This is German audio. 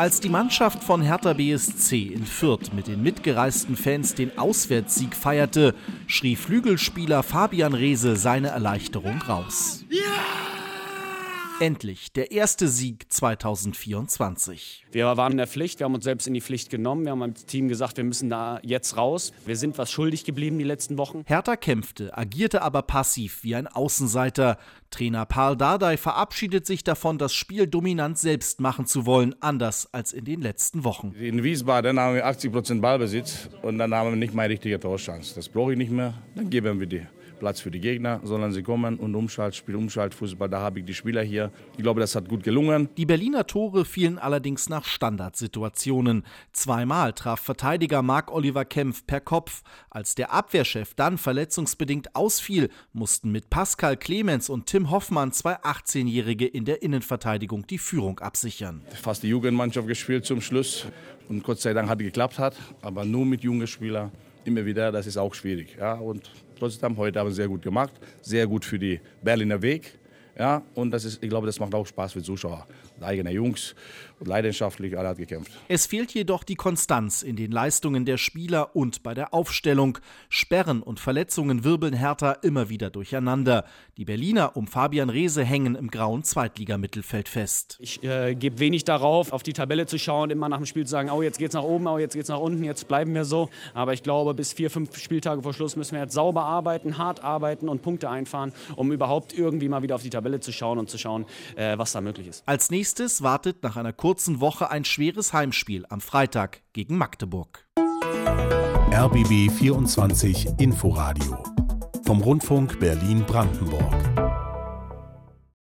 Als die Mannschaft von Hertha BSC in Fürth mit den mitgereisten Fans den Auswärtssieg feierte, schrie Flügelspieler Fabian Reese seine Erleichterung raus. Ja! Endlich der erste Sieg 2024. Wir waren in der Pflicht, wir haben uns selbst in die Pflicht genommen. Wir haben dem Team gesagt, wir müssen da jetzt raus. Wir sind was schuldig geblieben die letzten Wochen. Hertha kämpfte, agierte aber passiv wie ein Außenseiter. Trainer Paul Dardai verabschiedet sich davon, das Spiel dominant selbst machen zu wollen, anders als in den letzten Wochen. In Wiesbaden haben wir 80 Prozent Ballbesitz und dann haben wir nicht mal richtige Torchance. Das brauche ich nicht mehr, dann geben wir die. Platz für die Gegner, sondern sie kommen und Umschaltspiel, Umschaltfußball, da habe ich die Spieler hier. Ich glaube, das hat gut gelungen. Die Berliner Tore fielen allerdings nach Standardsituationen. Zweimal traf Verteidiger Marc-Oliver Kempf per Kopf. Als der Abwehrchef dann verletzungsbedingt ausfiel, mussten mit Pascal Clemens und Tim Hoffmann zwei 18-Jährige in der Innenverteidigung die Führung absichern. Fast die Jugendmannschaft gespielt zum Schluss und Gott sei Dank hat es geklappt, hat, aber nur mit jungen Spielern immer wieder, das ist auch schwierig. Ja, und trotzdem, heute haben wir sehr gut gemacht, sehr gut für die Berliner Weg. Ja, und das ist, ich glaube, das macht auch Spaß für Zuschauer. Eigene Jungs und leidenschaftlich, alle hat gekämpft. Es fehlt jedoch die Konstanz in den Leistungen der Spieler und bei der Aufstellung. Sperren und Verletzungen wirbeln Hertha immer wieder durcheinander. Die Berliner um Fabian Reese hängen im grauen Zweitligamittelfeld fest. Ich äh, gebe wenig darauf, auf die Tabelle zu schauen, immer nach dem Spiel zu sagen, oh, jetzt geht's nach oben, oh, jetzt geht's nach unten, jetzt bleiben wir so. Aber ich glaube, bis vier, fünf Spieltage vor Schluss müssen wir jetzt sauber arbeiten, hart arbeiten und Punkte einfahren, um überhaupt irgendwie mal wieder auf die Tabelle Tabelle zu schauen und zu schauen, äh, was da möglich ist. Als nächstes wartet nach einer kurzen Woche ein schweres Heimspiel am Freitag gegen Magdeburg. RBB 24 Inforadio vom Rundfunk Berlin-Brandenburg.